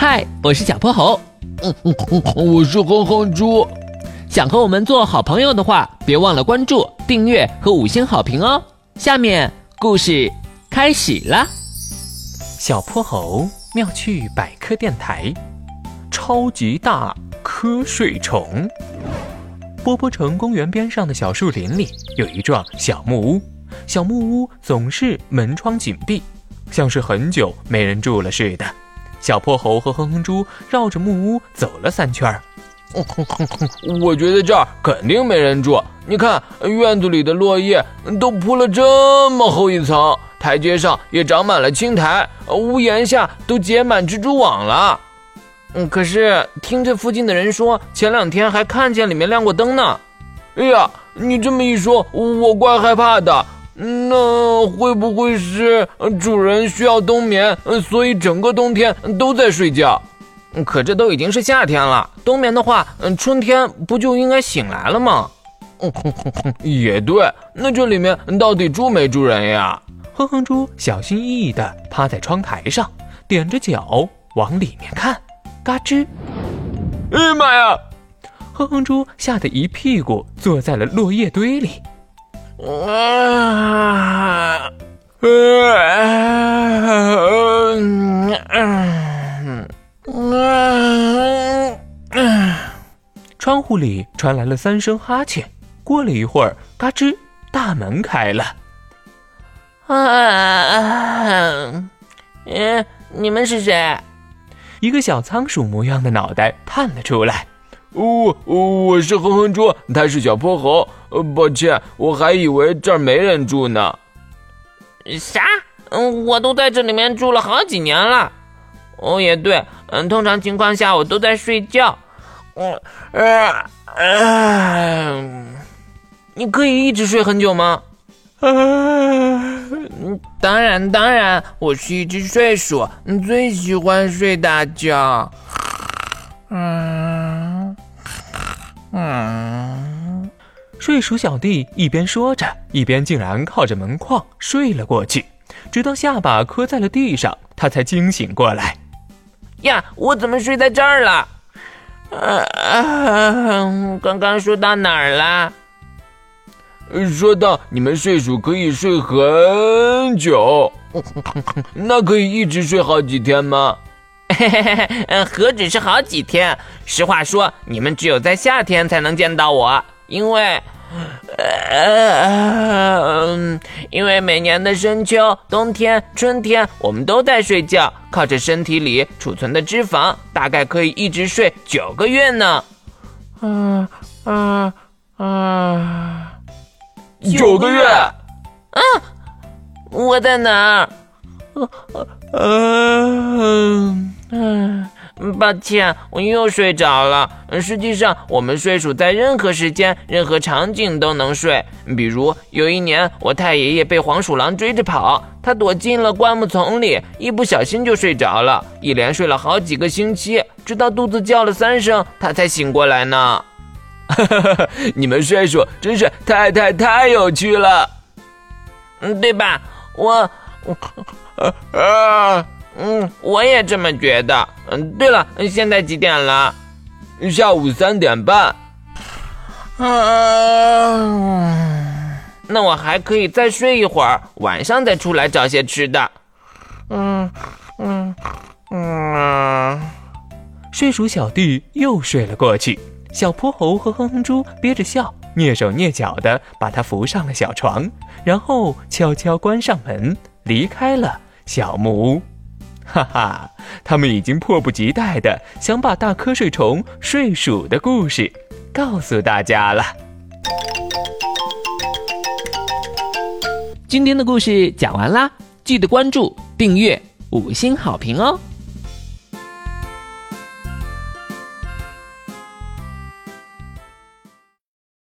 嗨，我是小泼猴。嗯嗯嗯，我是哼哼猪。想和我们做好朋友的话，别忘了关注、订阅和五星好评哦。下面故事开始了。小泼猴妙趣百科电台，超级大瞌睡虫。波波城公园边上的小树林里有一幢小木屋，小木屋总是门窗紧闭，像是很久没人住了似的。小破猴和哼哼猪绕着木屋走了三圈儿。我觉得这儿肯定没人住。你看，院子里的落叶都铺了这么厚一层，台阶上也长满了青苔，屋檐下都结满蜘蛛网了。嗯，可是听这附近的人说，前两天还看见里面亮过灯呢。哎呀，你这么一说，我怪害怕的。那会不会是主人需要冬眠，所以整个冬天都在睡觉？可这都已经是夏天了，冬眠的话，春天不就应该醒来了吗？也对，那这里面到底住没住人呀？哼哼猪小心翼翼地趴在窗台上，踮着脚往里面看，嘎吱！哎呀妈呀！哼哼猪吓得一屁股坐在了落叶堆里。啊！窗户里传来了三声哈欠。过了一会儿，嘎吱，大门开了。啊！嗯，你们是谁？一个小仓鼠模样的脑袋探了出来。哦，我是哼哼猪，他是小泼猴。呃，抱歉，我还以为这儿没人住呢。啥？嗯，我都在这里面住了好几年了。哦，也对，嗯，通常情况下我都在睡觉。嗯，呃，你可以一直睡很久吗？嗯，当然，当然，我是一只睡鼠，最喜欢睡大觉。嗯嗯，睡鼠小弟一边说着，一边竟然靠着门框睡了过去，直到下巴磕在了地上，他才惊醒过来。呀，我怎么睡在这儿了？啊，刚刚说到哪儿啦？说到你们睡鼠可以睡很久，那可以一直睡好几天吗？嘿嘿嘿，嗯，何止是好几天？实话说，你们只有在夏天才能见到我，因为，呃，因为每年的深秋、冬天、春天，我们都在睡觉，靠着身体里储存的脂肪，大概可以一直睡九个月呢。嗯嗯嗯，九个月？啊，我在哪儿？嗯嗯，抱歉，我又睡着了。实际上，我们睡鼠在任何时间、任何场景都能睡。比如有一年，我太爷爷被黄鼠狼追着跑，他躲进了灌木丛里，一不小心就睡着了，一连睡了好几个星期，直到肚子叫了三声，他才醒过来呢。哈哈，你们睡鼠真是太太太有趣了，嗯，对吧？我，啊。啊，我也这么觉得。嗯，对了，现在几点了？下午三点半。嗯，那我还可以再睡一会儿，晚上再出来找些吃的。嗯嗯嗯。睡鼠小弟又睡了过去，小泼猴和哼哼猪憋着笑，蹑手蹑脚的把他扶上了小床，然后悄悄关上门，离开了小木屋。哈哈，他们已经迫不及待的想把大瞌睡虫睡鼠的故事告诉大家了。今天的故事讲完啦，记得关注、订阅、五星好评哦！